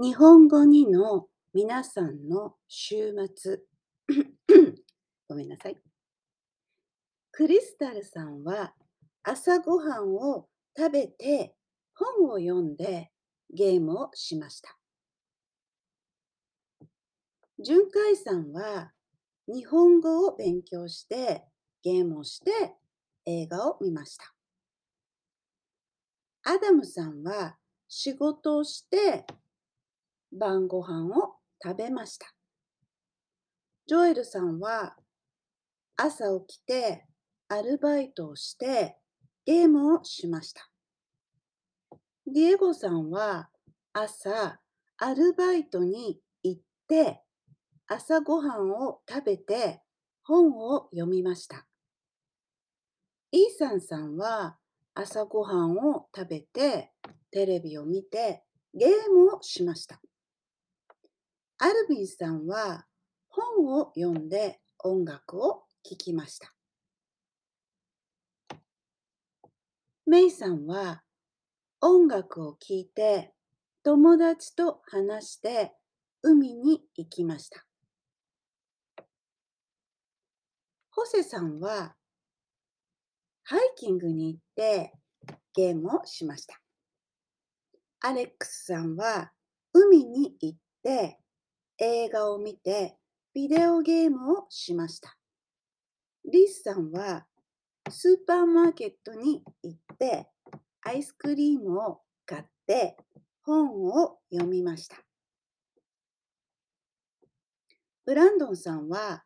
日本語にの皆さんの週末。ごめんなさい。クリスタルさんは朝ごはんを食べて本を読んでゲームをしました。純海さんは日本語を勉強してゲームをして映画を見ました。アダムさんは仕事をして晩ご飯を食べました。ジョエルさんは朝起きてアルバイトをしてゲームをしました。ディエゴさんは朝アルバイトに行って朝ごはんを食べて本を読みました。イーサンさんは朝ごはんを食べてテレビを見てゲームをしました。アルビンさんは本を読んで音楽を聴きました。メイさんは音楽を聴いて友達と話して海に行きました。ホセさんはハイキングに行ってゲームをしました。アレックスさんは海に行って映画を見てビデオゲームをしました。リスさんはスーパーマーケットに行ってアイスクリームを買って本を読みました。ブランドンさんは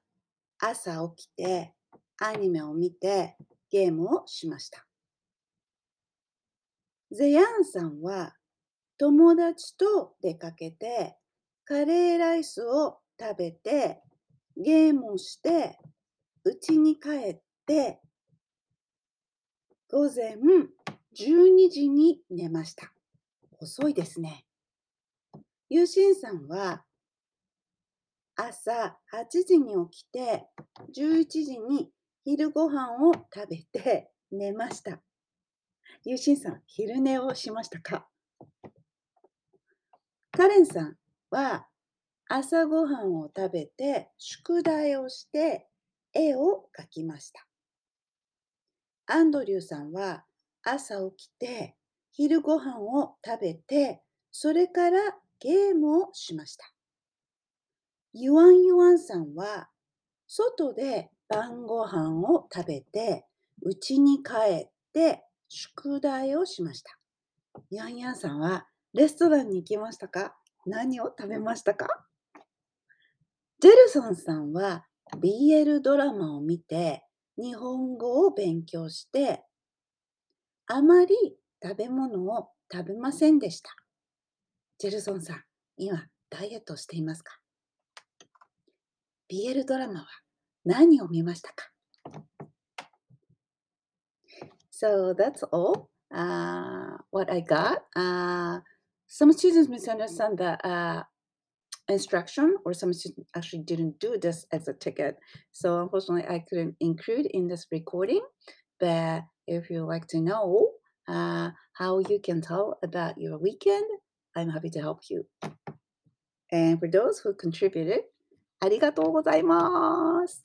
朝起きてアニメを見てゲームをしました。ゼヤンさんは友達と出かけてカレーライスを食べてゲームをして家に帰って午前12時に寝ました。遅いですね。ユーシンさんは朝8時に起きて11時に昼ご飯を食べて寝ました。ゆうしんさん、昼寝をしましたか？カレンさんは朝ごはんを食べて宿題をして絵を描きました。アンドリューさんは朝起きて昼ご飯を食べてそれからゲームをしました。ユワンユワンさんは外で晩ご飯を食べて、家に帰って宿題をしました。ヤンヤンさんはレストランに行きましたか？何を食べましたか？ジェルソンさんは BL ドラマを見て日本語を勉強してあまり食べ物を食べませんでした。ジェルソンさん、今ダイエットしていますか ?BL ドラマは何を見ましたか？So that's all. Uh, what I got. Uh, some students misunderstand the uh, instruction, or some students actually didn't do this as a ticket. So unfortunately, I couldn't include in this recording. But if you like to know uh, how you can tell about your weekend, I'm happy to help you. And for those who contributed, ありがとうございます。